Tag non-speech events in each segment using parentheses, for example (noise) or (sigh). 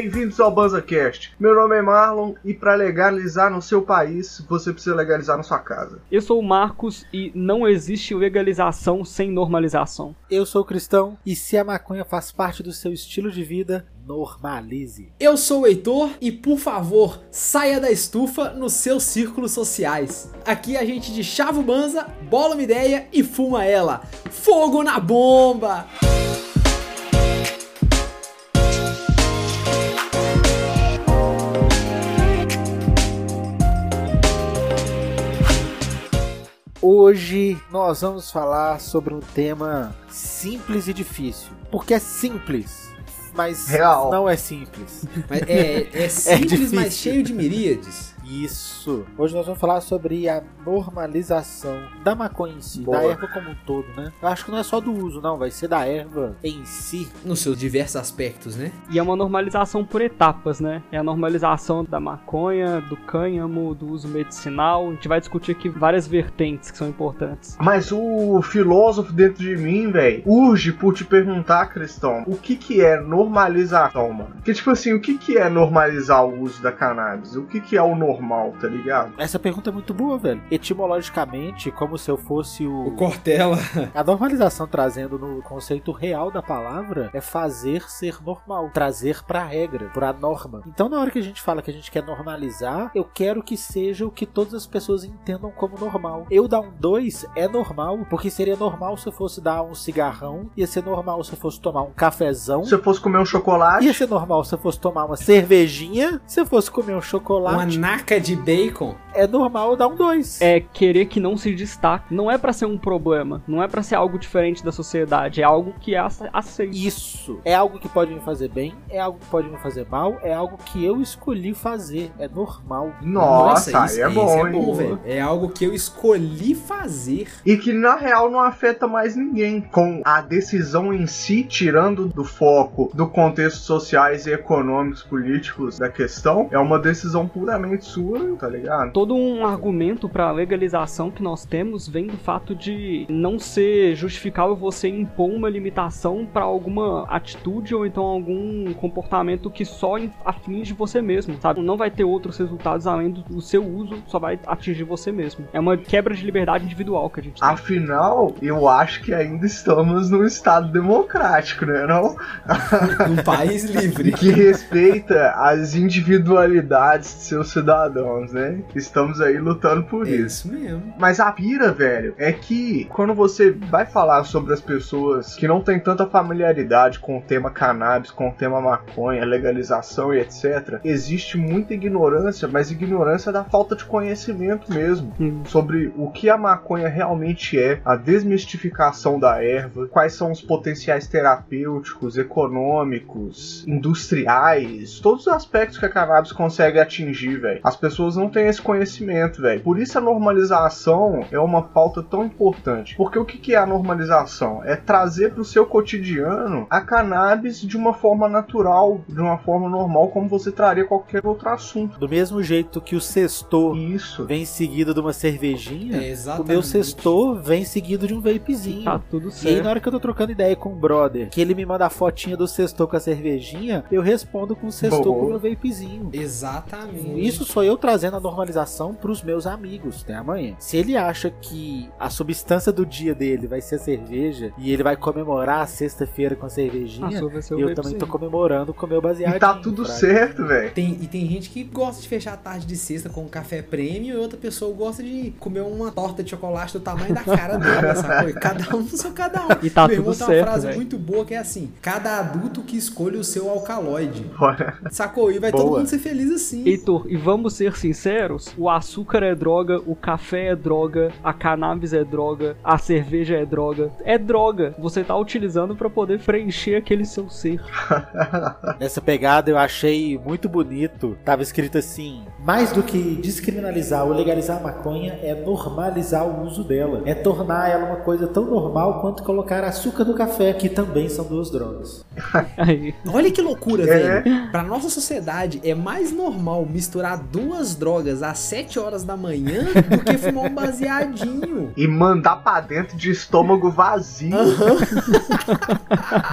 bem-vindos ao BanzaCast. Meu nome é Marlon e para legalizar no seu país, você precisa legalizar na sua casa. Eu sou o Marcos e não existe legalização sem normalização. Eu sou cristão e se a maconha faz parte do seu estilo de vida, normalize. Eu sou o Heitor e, por favor, saia da estufa nos seus círculos sociais. Aqui a gente de chavo banza, bola uma ideia e fuma ela. Fogo na bomba! Hoje nós vamos falar sobre um tema simples e difícil. Porque é simples, mas Real. não é simples. Mas (laughs) é, é simples, difícil. mas cheio de miríades. Isso. Hoje nós vamos falar sobre a normalização da maconha em si, Boa. da erva como um todo, né? Eu acho que não é só do uso, não, vai ser da erva em si. Nos seus diversos aspectos, né? E é uma normalização por etapas, né? É a normalização da maconha, do cânhamo, do uso medicinal. A gente vai discutir aqui várias vertentes que são importantes. Mas o filósofo dentro de mim, velho, urge por te perguntar, Cristão, o que que é normalização, mano? Porque, tipo assim, o que que é normalizar o uso da cannabis? O que que é o normal, tá ligado? Essa pergunta é muito boa, velho. Etimologicamente, como se eu fosse O o. Cortella. (laughs) A normalização trazendo no conceito real da palavra é fazer ser normal, trazer pra regra, pra norma. Então, na hora que a gente fala que a gente quer normalizar, eu quero que seja o que todas as pessoas entendam como normal. Eu dar um 2 é normal, porque seria normal se eu fosse dar um cigarrão, ia ser normal se eu fosse tomar um cafezão. Se eu fosse comer um chocolate, Ia ser normal se eu fosse tomar uma cervejinha, se eu fosse comer um Uma chocolate, naca de bacon. É normal dar um 2. É querer que não se destaque. Não é pra ser um problema. Não é pra ser algo diferente da sociedade. É algo que é ace- aceito. Isso é algo que pode me fazer bem, é algo que pode me fazer mal, é algo que eu escolhi fazer, é normal. nossa, isso, aí é isso bom, é hein? bom, velho. É algo que eu escolhi fazer. E que na real não afeta mais ninguém. Com a decisão em si, tirando do foco do contexto sociais e econômicos, políticos da questão, é uma decisão puramente sua, tá ligado? Todo um argumento pra legalização que nós temos vem do fato de não ser justificável você impor uma limitação pra alguma atitude ou então algum comportamento que só in- atinge você mesmo, sabe? Não vai ter outros resultados além do, seu uso, só vai atingir você mesmo. É uma quebra de liberdade individual que a gente tem. Afinal, eu acho que ainda estamos num estado democrático, né? Não? Num (laughs) país livre. Que respeita as individualidades de seus cidadãos, né? Estamos aí lutando por É isso. isso mesmo. Mas a pira, velho, é que quando você vai falar sobre as pessoas que não têm tanta familiaridade com o tema cannabis, com o tema maconha, legalização e etc., existe muita ignorância, mas ignorância da falta de conhecimento mesmo Hum. sobre o que a maconha realmente é, a desmistificação da erva, quais são os potenciais terapêuticos, econômicos, industriais, todos os aspectos que a cannabis consegue atingir, velho. As pessoas não têm esse conhecimento, velho. Por isso a normalização é uma pauta tão importante. Porque o que é a normalização? É trazer pro seu cotidiano a cannabis de uma forma natural, de uma forma normal, como você traria qualquer outro assunto. Do mesmo jeito que o sextor Isso. vem seguido de uma cervejinha, É, o meu sextor vem seguido de um vapezinho. Tá tudo E aí, certo. na hora que eu tô trocando ideia com o brother, que ele me manda a fotinha do sextor com a cervejinha, eu respondo com o sextor com o meu vapezinho. Exatamente. Isso sou eu trazendo a normalização pros meus amigos até amanhã. Se ele acha que a substância do dia dele vai ser a cerveja e ele vai comemorar a sexta-feira com a A cervejinha, ser o eu também tô comemorando com o meu baseado. E tá tudo certo, velho. Tem, e tem gente que gosta de fechar a tarde de sexta com um café prêmio e outra pessoa gosta de comer uma torta de chocolate do tamanho da cara dela, (laughs) sacou? E Cada um no seu cada um. E tá Meu irmão tudo tem uma certo, frase velho. muito boa que é assim: cada adulto que escolhe o seu alcaloide. Sacou? E vai todo Boa. mundo ser feliz assim. Heitor, e vamos ser sinceros, o açúcar é droga, o café é droga, a cannabis é droga, a cerveja é droga. É droga. Você tá utilizando pra poder preencher aquele seu ser. (laughs) Nessa pegada eu achei muito bonito. Tava escrito assim: mais do que descriminalizar ou legalizar a maconha é normalizar o uso dela. É tornar ela uma coisa tão normal quanto colocar açúcar no café, que também são duas drogas. (laughs) Aí. Olha que loucura, É. velho. Pra nossa sociedade, é mais normal misturar duas drogas às 7 horas da manhã do que fumar um baseadinho. E mandar pra dentro de estômago vazio.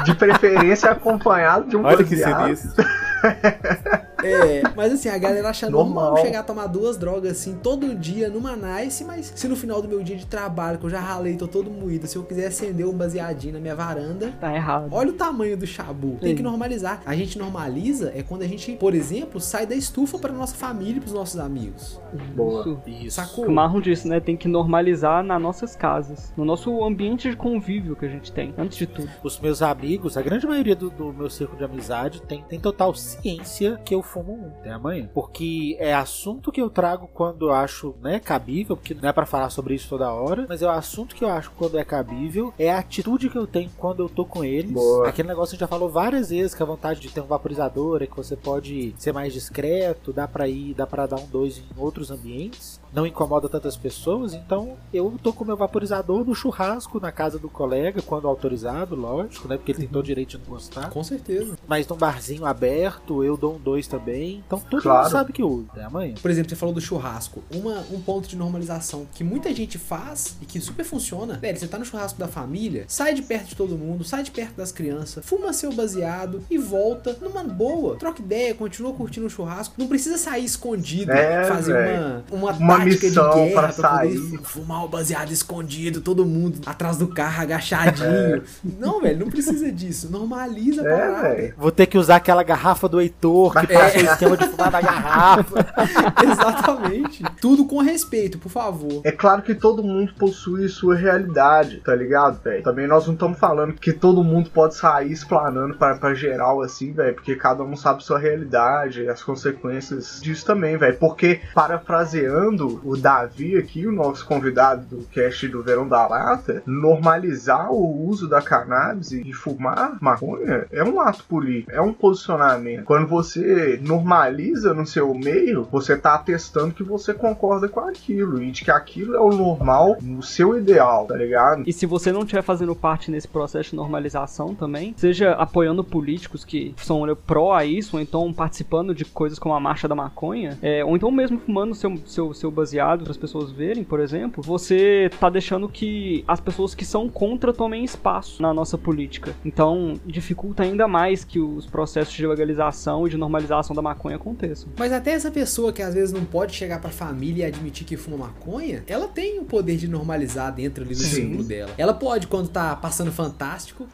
De preferência acompanhado de um Olha que baseado. sinistro. (laughs) É, mas assim, a galera acha normal. Normal. chegar a tomar duas drogas assim todo dia numa nice, mas se no final do meu dia de trabalho, que eu já ralei, tô todo moído, se eu quiser acender um baseadinho na minha varanda, Tá errado. Olha o tamanho do chabu. Tem que normalizar. A gente normaliza é quando a gente, por exemplo, sai da estufa para nossa família e pros nossos amigos. Boa. Isso. Isso. Sacou? O Marlon disse, né? Tem que normalizar nas nossas casas. No nosso ambiente de convívio que a gente tem, antes de tudo. Os meus amigos, a grande maioria do, do meu círculo de amizade tem, tem total ciência que eu fumo um até amanhã. Porque é assunto que eu trago quando eu acho né, cabível, porque não é pra falar sobre isso toda hora, mas é o assunto que eu acho quando é cabível, é a atitude que eu tenho quando eu tô com eles. Boa. Aquele negócio a gente já falou várias vezes que a vontade de ter um vaporizador é que você pode ser mais discreto, dá pra ir, dá pra dar um dois em outros ambientes. Não incomoda tantas pessoas, então eu tô com meu vaporizador no churrasco na casa do colega, quando autorizado, lógico, né? Porque ele tem todo o direito de não gostar. Com certeza. Mas num barzinho aberto, eu dou um dois também. Então todo Claro. mundo sabe que eu uso. Até amanhã. Por exemplo, você falou do churrasco. Uma, um ponto de normalização que muita gente faz e que super funciona. Velho, você tá no churrasco da família, sai de perto de todo mundo, sai de perto das crianças, fuma seu baseado e volta numa boa. Troca ideia, continua curtindo o churrasco. Não precisa sair escondido, É, fazer velho. uma, uma, Uma tática missão de guerra pra sair. fumar o baseado escondido, todo mundo atrás do carro agachadinho. Não, velho, não precisa disso. Normaliza a É, parada. velho. Vou ter que usar aquela garrafa do Heitor que É. o esquema de fumar na garrafa. (laughs) Exatamente. Tudo com respeito, por favor. É claro que todo mundo possui sua realidade, tá ligado, velho? Também nós não estamos falando que todo mundo pode sair explanando pra, pra geral assim, velho, porque cada um sabe sua realidade e as consequências disso também, velho. Porque, parafraseando o Davi aqui, o nosso convidado do cast do Verão da Lata, normalizar o uso da cannabis e fumar maconha é um ato político, é um posicionamento. Quando você normaliza no seu meio, você tá atestando que você concorda com aquilo e de que aquilo é o normal, o seu ideal, tá ligado? E se você não estiver fazendo parte nesse processo de normalização também, seja apoiando políticos que são pró a isso, ou então participando de coisas como a Marcha da Maconha, é, ou então mesmo fumando seu, seu, seu baseado para as pessoas verem, por exemplo, você tá deixando que as pessoas que são contra tomem espaço na nossa política. Então, dificulta ainda mais que os processos de legalização e de normalização da maconha aconteçam. Mas até essa pessoa que às vezes não pode chegar pra família e admitir que fuma maconha, ela tem o poder de normalizar dentro ali do Sim. círculo dela. Ela pode, quando tá passando fantástico,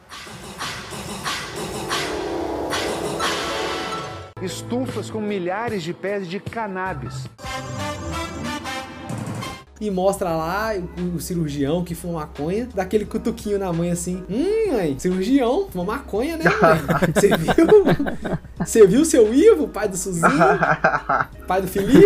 estufas com milhares de pés de cannabis. E mostra lá o, o cirurgião que fuma maconha, dá aquele cutuquinho na mãe assim: Hum, mãe, cirurgião, fuma maconha, né, mãe? (laughs) Você viu? Você viu seu Ivo, pai do Suzinho, (laughs) pai do Felipe?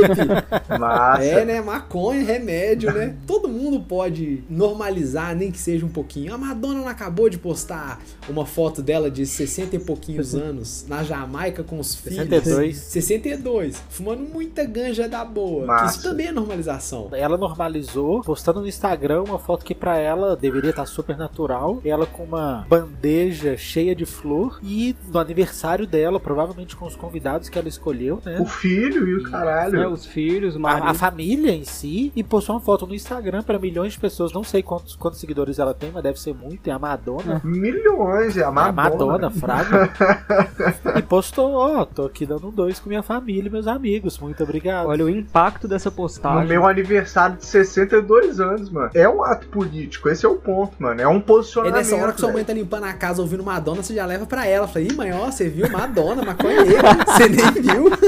Massa. É, né? Maconha, remédio, né? Todo mundo pode normalizar, nem que seja um pouquinho. A Madonna não acabou de postar uma foto dela de 60 e pouquinhos anos na Jamaica com os filhos. 62. 62. Fumando muita ganja da boa. Massa. Isso também é normalização. Ela normalizou, postando no Instagram uma foto que pra ela deveria estar super natural. Ela com uma bandeja cheia de flor e no aniversário dela, provavelmente com os convidados que ela escolheu, né? O filho e o É, caralho. os filhos, o A, marido. a família em si e postou uma foto no Instagram pra milhões de pessoas. Não sei quantos, quantos seguidores ela tem, mas deve ser muito. É a Madonna. Milhões, é a É a Madonna. Madonna, Fraga. (laughs) e postou, ó, tô aqui dando um dois com minha família e meus amigos. Muito obrigado. Olha o impacto dessa No postagem. meu aniversário de 62 anos, mano. É um ato político, esse é o ponto, mano. É um É posicionamento. nessa hora que sua mãe tá limpando a casa ouvindo Madonna, você já leva pra ela. Fala, ih, mãe, ó, você viu Madonna, maconheira, você nem viu. (laughs)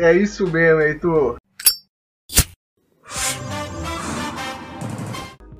É isso mesmo, Heitor.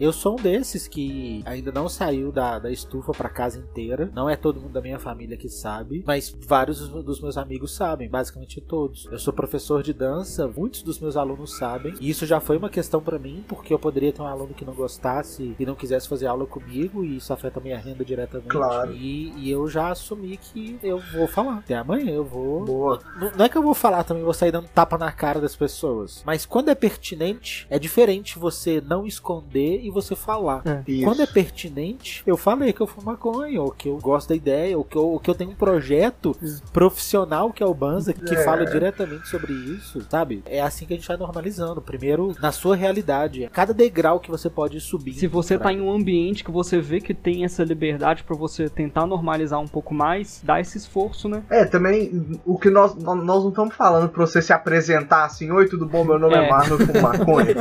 Eu sou um desses que ainda não saiu da, da estufa pra casa inteira. Não é todo mundo da minha família que sabe, mas vários dos- meus amigos sabem, basicamente todos. Eu sou professor de dança, muitos dos meus alunos sabem. E isso já foi uma questão pra mim, porque eu poderia ter um aluno que não gostasse e não quisesse fazer aula comigo, e isso afeta minha renda diretamente. Claro. E, e eu já assumi que eu vou falar. Até amanhã eu vou. Boa. Não não é que eu vou falar também, vou sair dando tapa na cara das pessoas. Mas quando é pertinente, é diferente você não esconder e você falar. É. Quando é pertinente, eu falei que eu fumo maconha, ou que eu gosto da ideia, ou que eu, ou que eu tenho um projeto profissional que é o Banza, que É. fala diretamente sobre isso, sabe? É assim que a gente vai normalizando. Primeiro, na sua realidade. Cada degrau que você pode subir. Se você tá em um ambiente que você vê que tem essa liberdade pra você tentar normalizar um pouco mais, dá esse esforço, né? É, também o que nós, nós não estamos falando pra você se apresentar assim, oi, tudo bom? Meu nome é, É. Marlon com (laughs) maconha.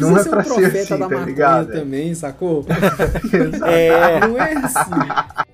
Não Não é ser pra um ser profeta assim, da tá maconha também, sacou? (laughs) É, Não é assim.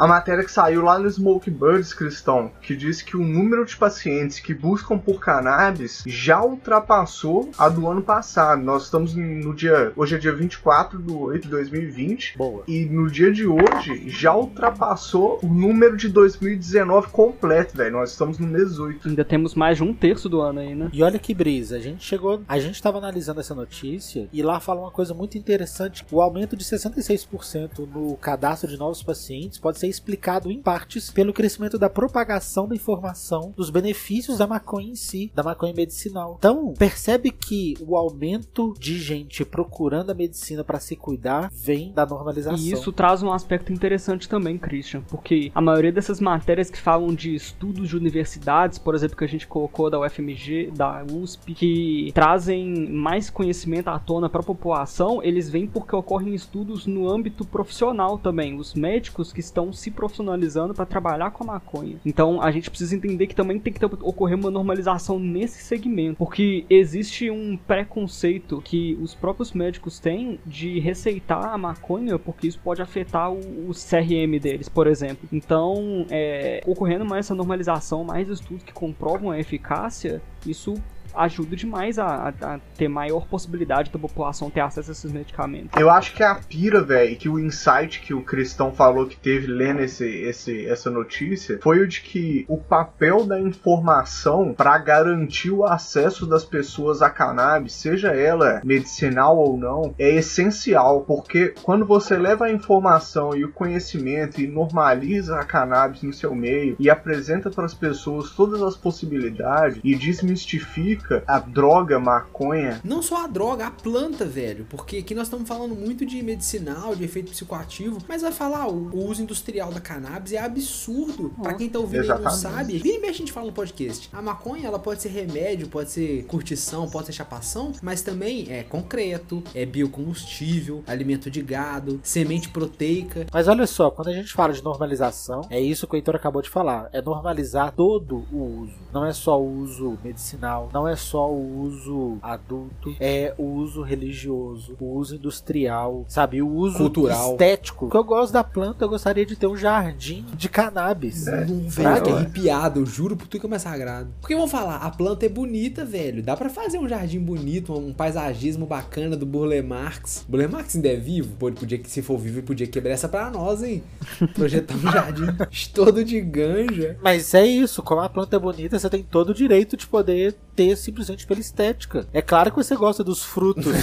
A matéria que saiu lá no Smoke Birds, Cristão, que diz que o número de pacientes que buscam por cannabis já ultrapassou a do ano passado. Nós estamos no dia. Hoje é dia 24 de 8 de 2020. boa. E no dia de hoje já ultrapassou o número de 2019 completo, velho. Nós estamos no mês 8. Ainda temos mais de um terço do ano aí, né? E olha que brisa, a gente chegou, a gente estava analisando essa notícia e lá fala uma coisa muito interessante, o aumento de 66% no cadastro de novos pacientes pode ser explicado em partes pelo crescimento da propagação da informação dos benefícios da maconha em si, da maconha medicinal. Então, percebe que o aumento de gente procurando a medicina para se cuidar vem da normalização. E isso traz um aspecto interessante também, Christian, porque a maioria dessas matérias que falam de estudos de universidades, por exemplo, que a gente colocou da UFMG, da USP, que trazem mais conhecimento à tona para a população, eles vêm porque ocorrem estudos no âmbito profissional também, os médicos que estão se profissionalizando para trabalhar com a maconha. Então, a gente precisa entender que também tem que ter- ocorrer uma normalização nesse segmento, porque existe um preconceito que os próprios médicos têm de receitar a maconha, porque isso pode afetar o, o CRM deles, por exemplo. Então, é, ocorrendo mais essa normalização, mais estudos que comprovam a eficácia, isso ajuda demais a, a- a ter maior possibilidade da população ter acesso a esses medicamentos. Eu acho que a pira, velho, que o insight que o Cristão falou que teve lendo esse, esse, essa notícia foi o de que o papel da informação para garantir o acesso das pessoas à cannabis, seja ela medicinal ou não, é essencial, porque quando você leva a informação e o conhecimento e normaliza a cannabis no seu meio e apresenta para as pessoas todas as possibilidades e desmistifica a droga maconha, Não só a droga, a planta, velho. Porque aqui nós estamos falando muito de medicinal, de efeito psicoativo, mas vai falar o, uso industrial da cannabis é absurdo. Pra quem tá ouvindo e não Exatamente. sabe, vira e mexe a gente fala no podcast. A maconha, ela pode ser remédio, pode ser curtição, pode ser chapação, mas também é concreto, é biocombustível, alimento de gado, semente proteica. Mas olha só, quando a gente fala de normalização, é isso que o Heitor acabou de falar. É normalizar todo o uso. Não é só o uso medicinal, não é só o uso adulto, é o uso religioso, o uso industrial, sabe? O uso Cultural. estético. O que eu gosto da planta, eu gostaria de ter um jardim de cannabis. Velho, Fraga, que ué. arrepiado, eu juro por tudo que é mais sagrado. Porque vamos falar, a planta é bonita, velho. Dá pra fazer um jardim bonito, um paisagismo bacana do Burle Marx. Burle Marx ainda é vivo? Pô, ele podia que se for vivo, ele podia quebrar essa pra nós, hein? (laughs) Projetar um jardim (laughs) todo de ganja. Mas é isso, como a planta é bonita, você tem todo o direito de poder simplesmente pela estética. É claro que você gosta dos frutos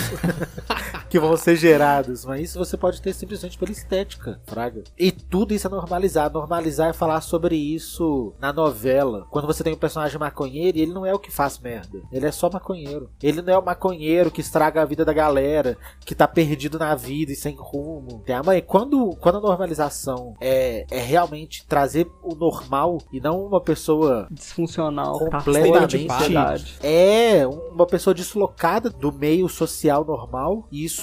(laughs) que vão ser gerados, mas isso você pode ter simplesmente pela estética, fraga. E tudo isso é normalizar. Normalizar é falar sobre isso na novela. Quando você tem um personagem maconheiro, e ele não é o que faz merda. Ele é só maconheiro. Ele não é o maconheiro que estraga a vida da galera, que tá perdido na vida e sem rumo. Tem a mãe, quando, quando a normalização é, é realmente trazer o normal e não uma pessoa Disfuncional, tá Completamente. sociedade. é uma pessoa deslocada do meio social normal, isso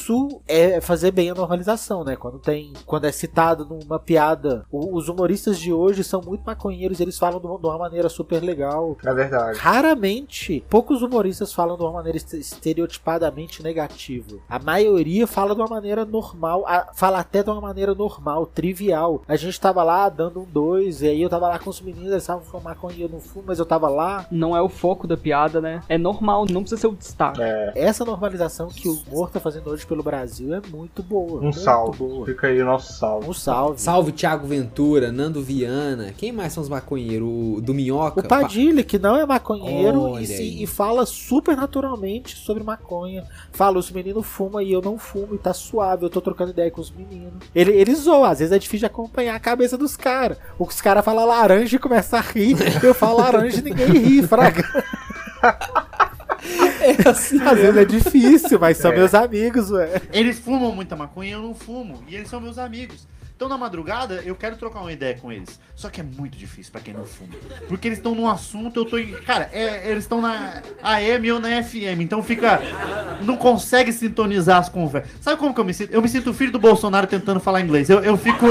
é fazer bem a normalização, né? Quando tem, quando é citado numa piada, o- os humoristas de hoje são muito maconheiros, eles falam de uma, de uma maneira super legal. é verdade. Raramente, poucos humoristas falam de uma maneira este- estereotipadamente negativa. A maioria fala de uma maneira normal, a- fala até de uma maneira normal, trivial. A gente tava lá dando um dois, e aí eu tava lá com os meninos, eles estavam fumando maconha, eu não fumo, mas eu tava lá. Não é o foco da piada, né? É normal, não precisa ser o destaque. É, Essa normalização que o humor tá fazendo hoje pelo Brasil é muito boa. um muito salve. boa. Fica aí o nosso salve. Um salve. Salve Thiago Ventura, Nando Viana. Quem mais são os maconheiros? O do Minhoca? O Padilha, que não é maconheiro e, se- e fala super naturalmente sobre maconha. Fala, os meninos fumam e eu não fumo e tá suave, eu tô trocando ideia com os meninos. Ele, ele zoa, às vezes é difícil de acompanhar a cabeça dos caras. Os caras falam laranja e começam a rir, eu falo laranja e ninguém ri, fraga. (laughs) (laughs) É assim Às vezes é difícil, mas são É. meus amigos, ué. Eles fumam muita maconha e eu não fumo. E eles são meus amigos. Então na madrugada eu quero trocar uma ideia com eles. Só que é muito difícil pra quem não fuma. Porque eles estão num assunto, eu tô em. Cara, é- eles estão na AM ou na FM. Então fica. Não consegue sintonizar as conversas. Sabe como que eu me sinto? Eu me sinto o filho do Bolsonaro tentando falar inglês. Eu, eu fico.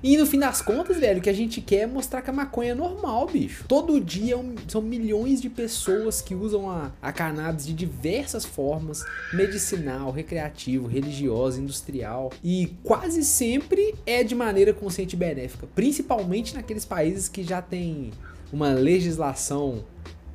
E no fim das contas, velho, o que a gente quer é mostrar que a maconha é normal, bicho. Todo dia é são milhões de pessoas que usam a, a cannabis de diversas formas: medicinal, recreativo, religiosa, industrial. E quase sempre é de maneira consciente e benéfica. Principalmente naqueles países que já tem uma legislação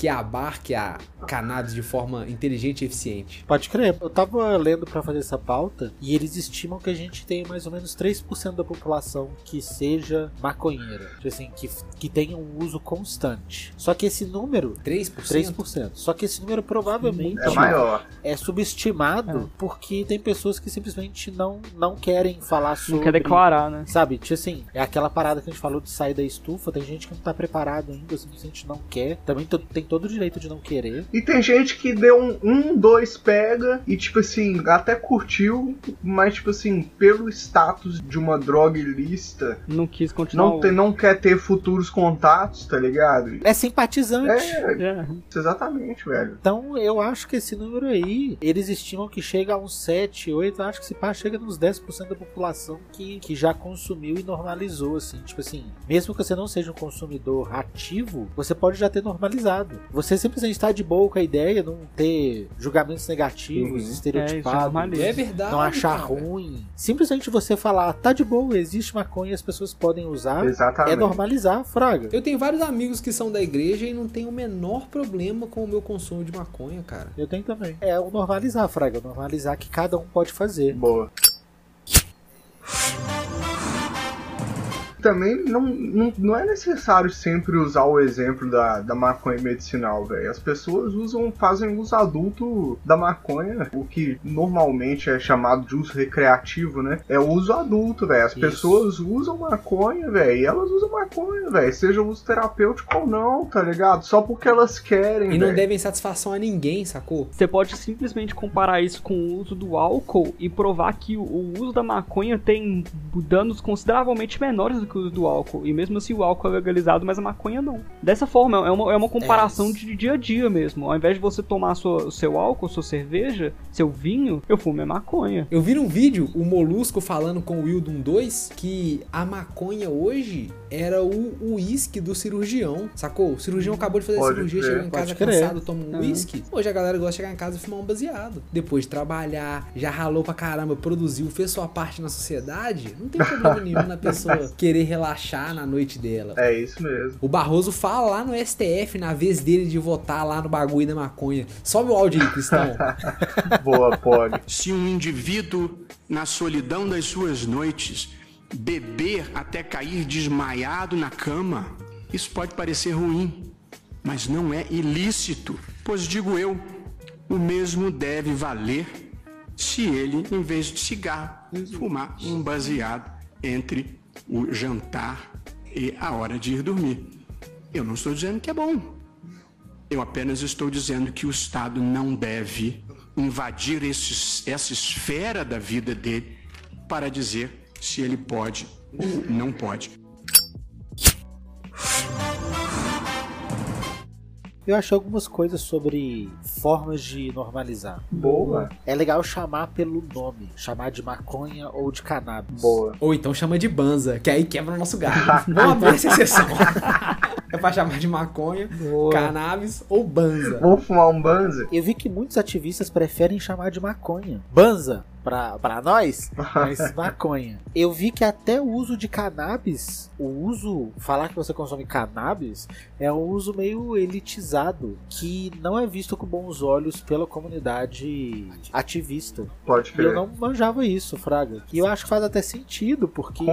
que abarque a cannabis de forma inteligente e eficiente. Pode crer. Eu tava lendo pra fazer essa pauta e eles estimam que a gente tem mais ou menos 3% da população que seja maconheira. Tipo assim, que, que tenha um uso constante. Só que esse número. 3%? 3%. Só que esse número provavelmente É maior. é subestimado porque tem pessoas que simplesmente não, não querem falar sobre. Não quer declarar, né? Sabe, tipo assim, é aquela parada que a gente falou de sair da estufa. Tem gente que não tá preparado ainda, simplesmente não quer. Também tem todo o direito de não querer. E tem gente que deu um, um, dois pega e, tipo assim, até curtiu, mas, tipo assim, pelo status de uma droga ilícita, Não quis continuar. não, tem, não quer ter futuros contatos, tá ligado? É simpatizante. É, É. exatamente, velho. Então eu acho que esse número aí, eles estimam que chega a uns 7, 8, eu acho que se pá, chega nos 10% da população que, que já consumiu e normalizou, assim. Tipo assim, mesmo que você não seja um consumidor ativo, você pode já ter normalizado. Você simplesmente está de boa com a ideia, não ter julgamentos negativos, Uhum. estereotipados. normaliza. É verdade. não achar cara. ruim. Simplesmente você falar, tá de boa, existe maconha e as pessoas podem usar. Exatamente. É normalizar, fraga. Eu tenho vários amigos que são da igreja e não tem o menor problema com o meu consumo de maconha, cara. Eu tenho também. É o normalizar, fraga. Normalizar que cada um pode fazer. Boa. Também não, não, não é necessário sempre usar o exemplo da, da maconha medicinal, velho. As pessoas usam, fazem uso adulto da maconha, o que normalmente é chamado de uso recreativo, né? É o uso adulto, velho. As Isso. pessoas usam maconha, velho, e elas usam maconha, velho. Seja uso terapêutico ou não, tá ligado? Só porque elas querem, E não velho. devem satisfação a ninguém, sacou? Você pode simplesmente comparar isso com o uso do álcool e provar que o, o uso da maconha tem danos consideravelmente menores do que do álcool. E mesmo assim o álcool é legalizado, mas a maconha não. Dessa forma, é uma, é uma comparação É. de dia a dia mesmo. Ao invés de você tomar sua- seu álcool, sua cerveja, seu vinho, eu fumo é maconha. Eu vi num vídeo o Molusco falando com o Wildon 2 que a maconha hoje era o uísque do cirurgião, sacou? O cirurgião acabou de fazer Pode cirurgia, crer, chegou em pode casa crer. cansado, toma um Uhum. uísque. Hoje a galera gosta de chegar em casa e fumar um baseado. Depois de trabalhar, já ralou pra caramba, produziu, fez sua parte na sociedade, não tem problema nenhum na pessoa (laughs) querer relaxar na noite dela. É isso mesmo. O Barroso fala lá no STF, na vez dele de votar lá no bagulho da maconha. Sobe o áudio aí, Cristão. (laughs) Boa, pode. Se um indivíduo, na solidão das suas noites, beber até cair desmaiado na cama, isso pode parecer ruim, mas não é ilícito. Pois digo eu, o mesmo deve valer se ele, em vez de cigarro, fumar um baseado entre o jantar e a hora de ir dormir. Eu não estou dizendo que é bom. Eu apenas estou dizendo que o Estado não deve invadir esses- essa esfera da vida dele para dizer se ele pode ou não pode. Eu achei algumas coisas sobre formas de normalizar. Boa. É legal chamar pelo nome, chamar de maconha ou de cannabis. Boa. Ou então chama de banza, que aí quebra o nosso galho. Vamos abrir essa exceção. é pra chamar de maconha, Boa. cannabis ou banza. Vamos fumar um banza? Eu vi que muitos ativistas preferem chamar de maconha. Banza, pra, pra nós, mas (laughs) maconha. Eu vi que até o uso de cannabis, o uso, falar que você consome cannabis, é um uso meio elitizado, que não é visto com bons olhos pela comunidade ativista. Pode E eu crer. não manjava isso, Fraga. E eu acho que faz até sentido, porque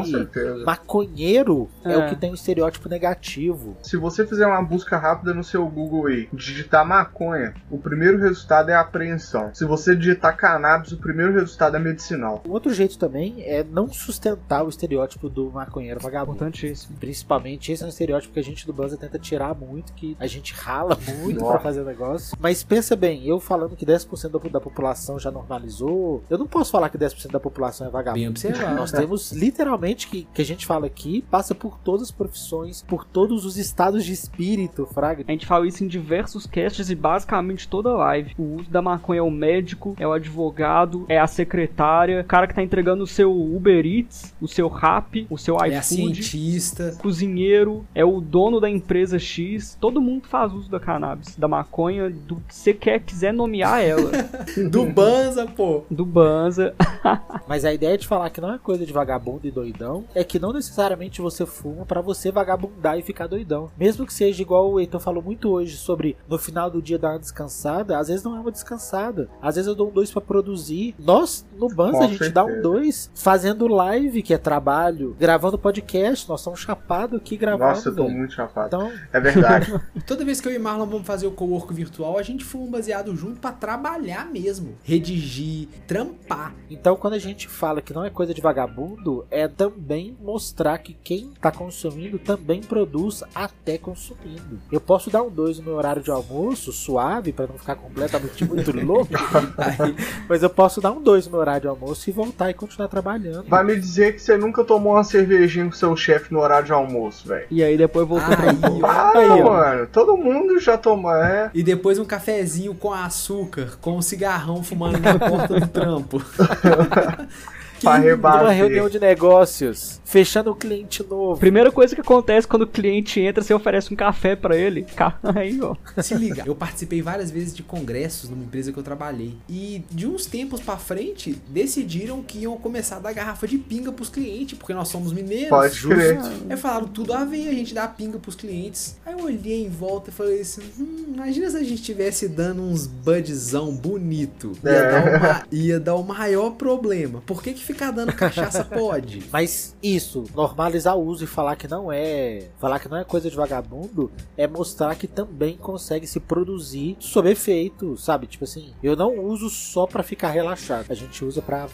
maconheiro é. É. o que tem um estereótipo negativo. Se você fizer uma busca rápida no seu Google aí, digitar maconha, o primeiro resultado é apreensão. Se você digitar cannabis, o primeiro resultado registrada medicinal. Um outro jeito também é não sustentar o estereótipo do maconheiro vagabundo. Importantíssimo. Principalmente esse é um estereótipo que a gente do Banza tenta tirar muito, que a gente rala (laughs) muito pra fazer o negócio. Mas pensa bem, eu falando que 10% da, da população já normalizou, eu não posso falar que 10% da população é vagabundo. Bem observado. Nós temos literalmente que, que a gente fala aqui, passa por todas as profissões, por todos os estados de espírito, Fraga. A gente fala isso em diversos casts e basicamente toda live. O uso da maconha é o médico, é o advogado, é a secretária, o cara que tá entregando o seu Uber Eats, o seu Rap, o seu É a iFood. cientista. cozinheiro, é o dono da empresa X, todo mundo faz uso da cannabis, da maconha, do que você quer, quiser nomear ela. (laughs) Do Banza, pô. do Banza. (laughs) Mas a ideia de falar que não é coisa de vagabundo e doidão é que não necessariamente você fuma pra você vagabundar e ficar doidão. Mesmo que seja igual o Heitor falou muito hoje sobre no final do dia dar uma descansada, às vezes não é uma descansada. Às vezes eu dou um dois pra produzir. Nós, no Banza, Com a gente dá um certeza. dois fazendo live, que é trabalho, gravando podcast. Nós estamos chapados aqui gravando. Nossa, eu tô velho. muito chapado. Então, É verdade. (laughs) Toda vez que eu e Marlon vamos fazer o co-work virtual, a gente fuma um baseado junto pra trabalhar mesmo. Redigir, trampar. Então, quando a gente fala que não é coisa de vagabundo, é também mostrar que quem tá consumindo também produz até consumindo. Eu posso dar um 2 no meu horário de almoço, suave, pra não ficar completamente muito (laughs) louco, mas eu posso dar um 2 no horário de almoço e voltar e continuar trabalhando. Vai me dizer que você nunca tomou uma cervejinha com seu chefe no horário de almoço, velho. E aí depois voltou pra Aí. Para, Aí, mano. Todo mundo já toma, é. E depois um cafezinho com açúcar, com um cigarrão fumando na porta do trampo. (laughs) (laughs) Numa rebater. reunião de negócios, fechando um cliente novo. Primeira coisa que acontece quando o cliente entra, você oferece um café pra ele. (laughs) Aí, ó. Se liga, eu participei várias vezes de congressos numa empresa que eu trabalhei. E de uns tempos pra frente, decidiram que iam começar a dar garrafa de pinga pros clientes, porque nós somos mineiros. Pode crer. Aí falaram tudo a ver, a gente dá pinga pros clientes. Aí eu olhei em volta e falei assim: hum, imagina se a gente estivesse dando uns budzão bonito. Ia, É. dar uma- ia dar o maior problema. Por que, que ficar dando cachaça pode? (laughs) Mas isso, normalizar o uso e falar que não é, falar que não é coisa de vagabundo, é mostrar que também consegue se produzir sob efeito, sabe? Tipo assim, eu não uso só pra ficar relaxado. A gente usa pra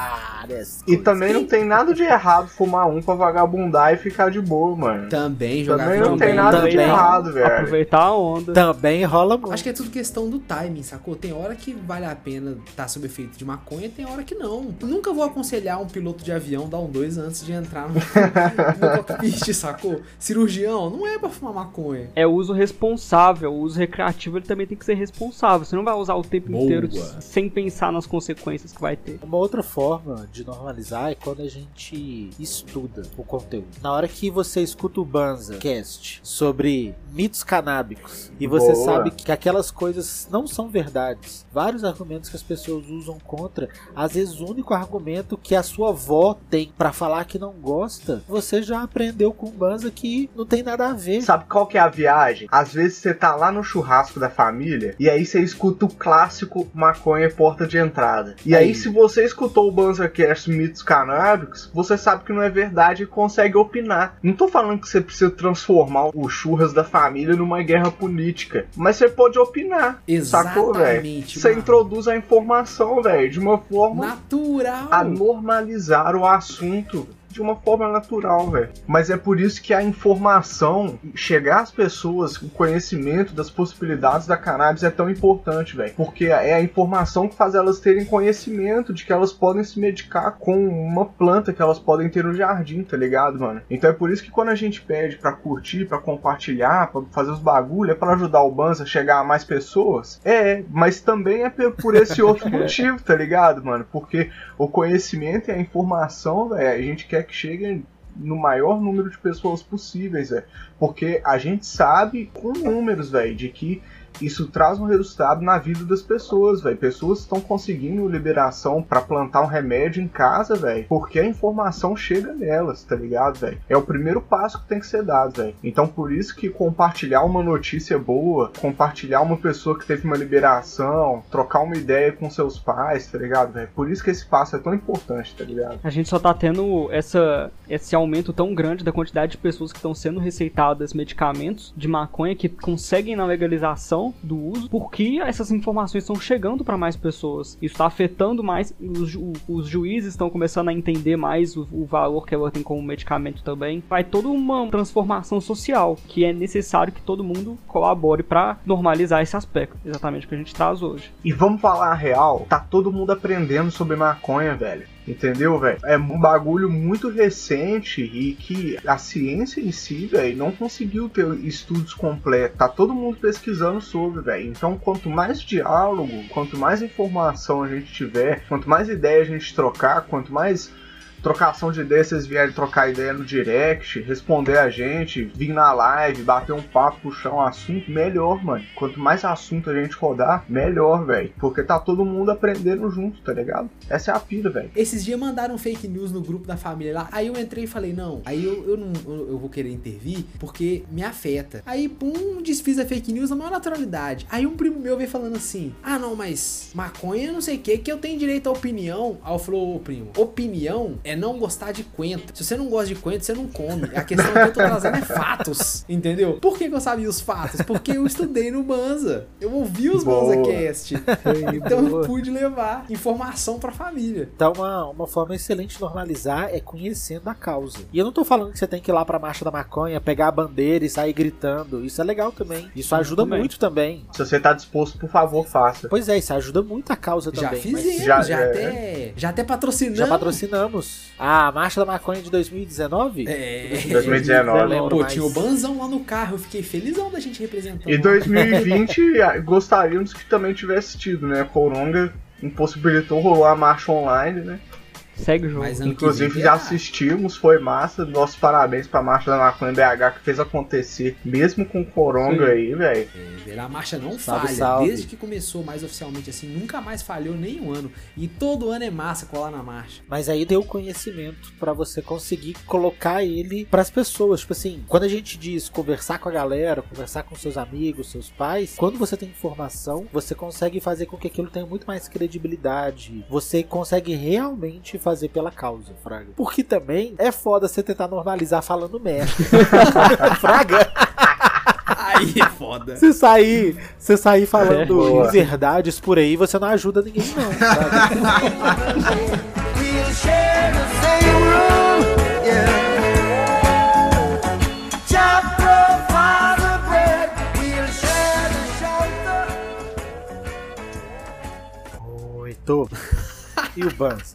várias E coisas. também não tem nada de errado fumar um pra vagabundar e ficar de boa, mano. Também jogar Também não também, tem nada de também. errado, velho. Aproveitar a onda. também rola muito. Acho que é tudo questão do timing, sacou? Tem hora que vale a pena estar sob efeito de maconha, tem hora que não. Nunca vou aconselhar um piloto de avião dar um dois antes de entrar no, (laughs) no cockpit, sacou? Cirurgião, não é pra fumar maconha. É o uso responsável. O uso recreativo ele também tem que ser responsável. Você não vai usar o tempo Boa. inteiro sem pensar nas consequências que vai ter. Uma outra forma de normalizar é quando a gente estuda o conteúdo. Na hora que você escuta o Banza Cast sobre mitos canábicos e você Boa. sabe que aquelas coisas não são verdades, vários argumentos que as pessoas usam contra, às vezes o único argumento que a sua avó tem pra falar que não gosta, você já aprendeu com o Banza que não tem nada a ver. Sabe qual que é a viagem? Às vezes você tá lá no churrasco da família e aí você escuta o clássico maconha porta de entrada. E aí, Aí. se você escutou o BanzaCast mitos canábicos, você sabe que não é verdade e consegue opinar. Não tô falando que você precisa transformar o churras da família numa guerra política, mas você pode opinar. Sacou, velho? Exatamente. Você mano. introduz a informação, velho, de uma forma Natural. Normalizar o assunto de uma forma natural, velho. Mas é por isso que a informação, chegar às pessoas, o conhecimento das possibilidades da cannabis é tão importante, velho. Porque é a informação que faz elas terem conhecimento de que elas podem se medicar com uma planta que elas podem ter no jardim, tá ligado, mano? Então é por isso que quando a gente pede pra curtir, pra compartilhar, pra fazer os bagulho, é pra ajudar o Banza a chegar a mais pessoas. É, mas também é por esse outro (laughs) motivo, tá ligado, mano? Porque o conhecimento e a informação, velho, a gente quer que chegue no maior número de pessoas possíveis, velho. Porque a gente sabe com números, velho, de que isso traz um resultado na vida das pessoas, velho. Pessoas estão conseguindo liberação pra plantar um remédio em casa, velho, porque a informação chega nelas, tá ligado, velho? É o primeiro passo que tem que ser dado, velho. Então, por isso que compartilhar uma notícia boa, compartilhar uma pessoa que teve uma liberação, trocar uma ideia com seus pais, tá ligado, velho? Por isso que esse passo é tão importante, tá ligado? A gente só tá tendo essa, esse aumento tão grande da quantidade de pessoas que estão sendo receitadas medicamentos de maconha que conseguem na legalização do uso, porque essas informações estão chegando para mais pessoas. Isso está afetando mais, os, ju- os juízes estão começando a entender mais o, o valor que ela tem como medicamento também. Vai toda uma transformação social que é necessário que todo mundo colabore para normalizar esse aspecto, exatamente o que a gente traz hoje. E vamos falar a real, tá todo mundo aprendendo sobre maconha, velho. Entendeu, velho? É um bagulho muito recente e que a ciência em si, velho, não conseguiu ter estudos completos. Tá todo mundo pesquisando sobre, velho. Então, quanto mais diálogo, quanto mais informação a gente tiver, quanto mais ideia a gente trocar, quanto mais trocação de ideias, vocês vierem trocar ideia no direct, responder a gente, vir na live, bater um papo, puxar um assunto, melhor, mano. Quanto mais assunto a gente rodar, melhor, velho. Porque tá todo mundo aprendendo junto, tá ligado? Essa é a pira, velho. Esses dias mandaram fake news no grupo da família lá. Aí eu entrei e falei, não, aí eu, eu não eu, eu vou querer intervir porque me afeta. Aí, pum, desfiz a fake news na maior naturalidade. Aí um primo meu veio falando assim: Ah, não, mas maconha não sei o que, que eu tenho direito à opinião. Aí eu falou, ô primo, opinião é não gostar de coentro. Se você não gosta de coentro, você não come. A questão que eu tô trazendo é (laughs) fatos, entendeu? Por que, que eu sabia os fatos? Porque eu estudei no Banza. Eu ouvi os Boa. BanzaCast. (laughs) Então eu Boa. pude levar informação pra família. Então, uma, uma forma excelente de normalizar é conhecendo a causa. E eu não tô falando que você tem que ir lá pra Marcha da Maconha, pegar a bandeira e sair gritando. Isso é legal também. Isso ajuda também. muito também. Se você tá disposto, por favor, faça. Pois é, isso ajuda muito a causa Já também. fizemos, mas já, já- é. até, já até patrocinamos. Já patrocinamos. A Marcha da Maconha de 2019? É. 2019. Eu lembro Pô, tinha o Banzão lá no carro, eu fiquei felizão da gente representando. E 2020 (laughs) ah, gostaríamos que também tivesse tido, né? Coronga impossibilitou rolar a marcha online, né? Segue o jogo. Mas Inclusive já terá. assistimos, foi massa. Nossos parabéns pra Marcha da Maconha BH que fez acontecer, mesmo com Coronga Sim. aí, velho. É, A marcha não Salve, falha. salve. Desde que começou mais oficialmente assim, nunca mais falhou nenhum ano. E todo ano é massa colar na marcha. Mas aí deu conhecimento pra você conseguir colocar ele pras pessoas. Tipo assim, quando a gente diz conversar com a galera, conversar com seus amigos, seus pais, quando você tem informação, você consegue fazer com que aquilo tenha muito mais credibilidade. Você consegue realmente fazer pela causa, Fraga. Porque também é foda você tentar normalizar falando merda. (laughs) Fraga, Aí é foda. você sair, você sair falando Boa. verdades por aí, você não ajuda ninguém não. Fraga. E o Banza?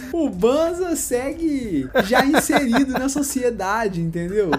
O Banza segue já inserido na sociedade, entendeu?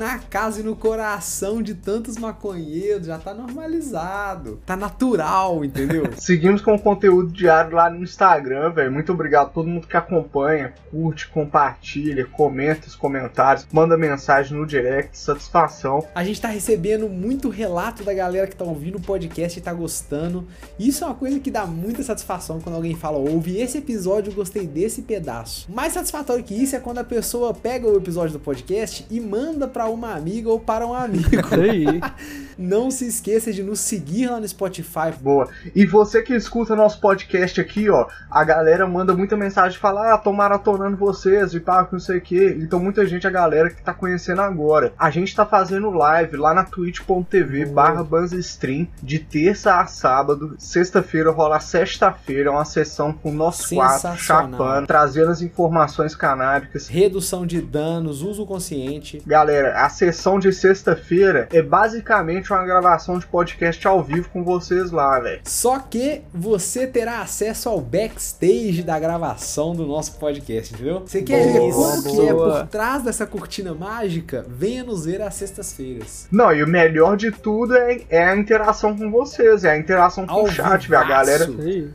Na casa e no coração de tantos maconheiros, já tá normalizado. Tá natural, entendeu? Seguimos com o conteúdo diário lá no Instagram, velho. Muito obrigado a todo mundo que acompanha, curte, compartilha, comenta os comentários, manda mensagem no direct, satisfação. A gente tá recebendo muito relato da galera que tá ouvindo o podcast e tá gostando. Isso é uma coisa que dá muita satisfação quando alguém fala, ouvi esse episódio, eu gostei desse pedaço. Mais satisfatório que isso é quando a pessoa pega o episódio do podcast e manda pra uma amiga ou para um amigo. (laughs) (laughs) Não se esqueça de nos seguir lá no Spotify. Boa. E você que escuta nosso podcast aqui, ó, a galera manda muita mensagem, fala, ah, tô maratonando vocês e pá, que não sei o que. Então muita gente, a galera que tá conhecendo agora. A gente tá fazendo live lá na twitch.tv barra Banzestream de terça a sábado. Sexta-feira rola sexta-feira, uma sessão com nós quatro, Sensacional. Trazendo as informações canábicas. Redução de danos, uso consciente. Galera, a sessão de sexta-feira é basicamente uma gravação de podcast ao vivo com vocês lá, velho. Só que você terá acesso ao backstage da gravação do nosso podcast, entendeu? Você quer ver Boa, como que é boa. por trás dessa cortina mágica? Venha nos ver às sextas-feiras. Não, e o melhor de tudo é, é a interação com vocês, é a interação com Ao o chat, velho. A galera.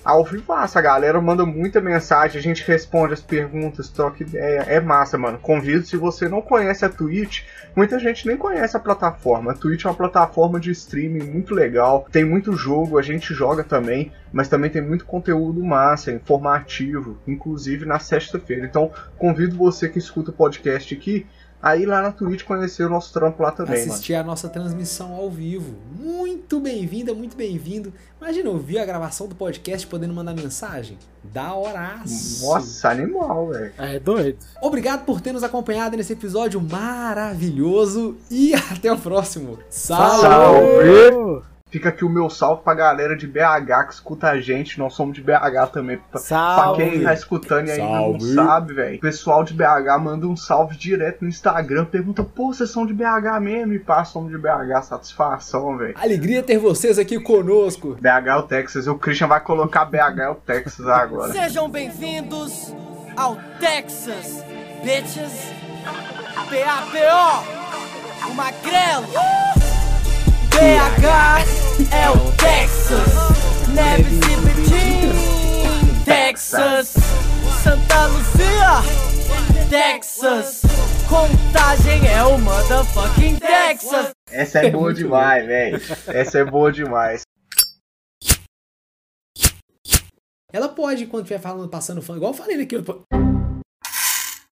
Ao vivaço, a galera manda muita mensagem, a gente responde as perguntas, troca ideia. É massa, mano. Convido, se você não conhece a Twitch, muita gente nem conhece a plataforma. A Twitch é uma plataforma de streaming muito legal, tem muito jogo, a gente joga também, mas também tem muito conteúdo massa, informativo, inclusive na sexta-feira. Então, convido você que escuta o podcast aqui a ir lá na Twitch conhecer o nosso trampo lá também, mano. assistir a nossa transmissão ao vivo. Muito bem-vinda, muito bem-vindo. Imagina ouvir a gravação do podcast podendo mandar mensagem. Da horaço. Nossa, animal, velho. É doido. Obrigado por ter nos acompanhado nesse episódio maravilhoso e (laughs) até o próximo. Salve! Salve! Fica aqui o meu salve pra galera de BH que escuta a gente. Nós somos de BH também. Pra, pra Salve! quem tá escutando e ainda Salve! não sabe, velho. O pessoal de BH manda um salve direto no Instagram. Pergunta, pô, vocês são de BH mesmo? E pá, somos de BH. Satisfação, velho. Alegria ter vocês aqui conosco. BH é o Texas. O Christian vai colocar BH é o Texas agora. Sejam bem-vindos ao Texas, bitches. P-A-P-O, o Magrelo. BH é o Texas, Neves e Betim. Texas, Santa Luzia, Texas. Contagem é o motherfucking Texas. Essa é boa demais, velho. Essa é boa demais. Ela pode, quando estiver falando, passando fã, igual eu falei naquilo.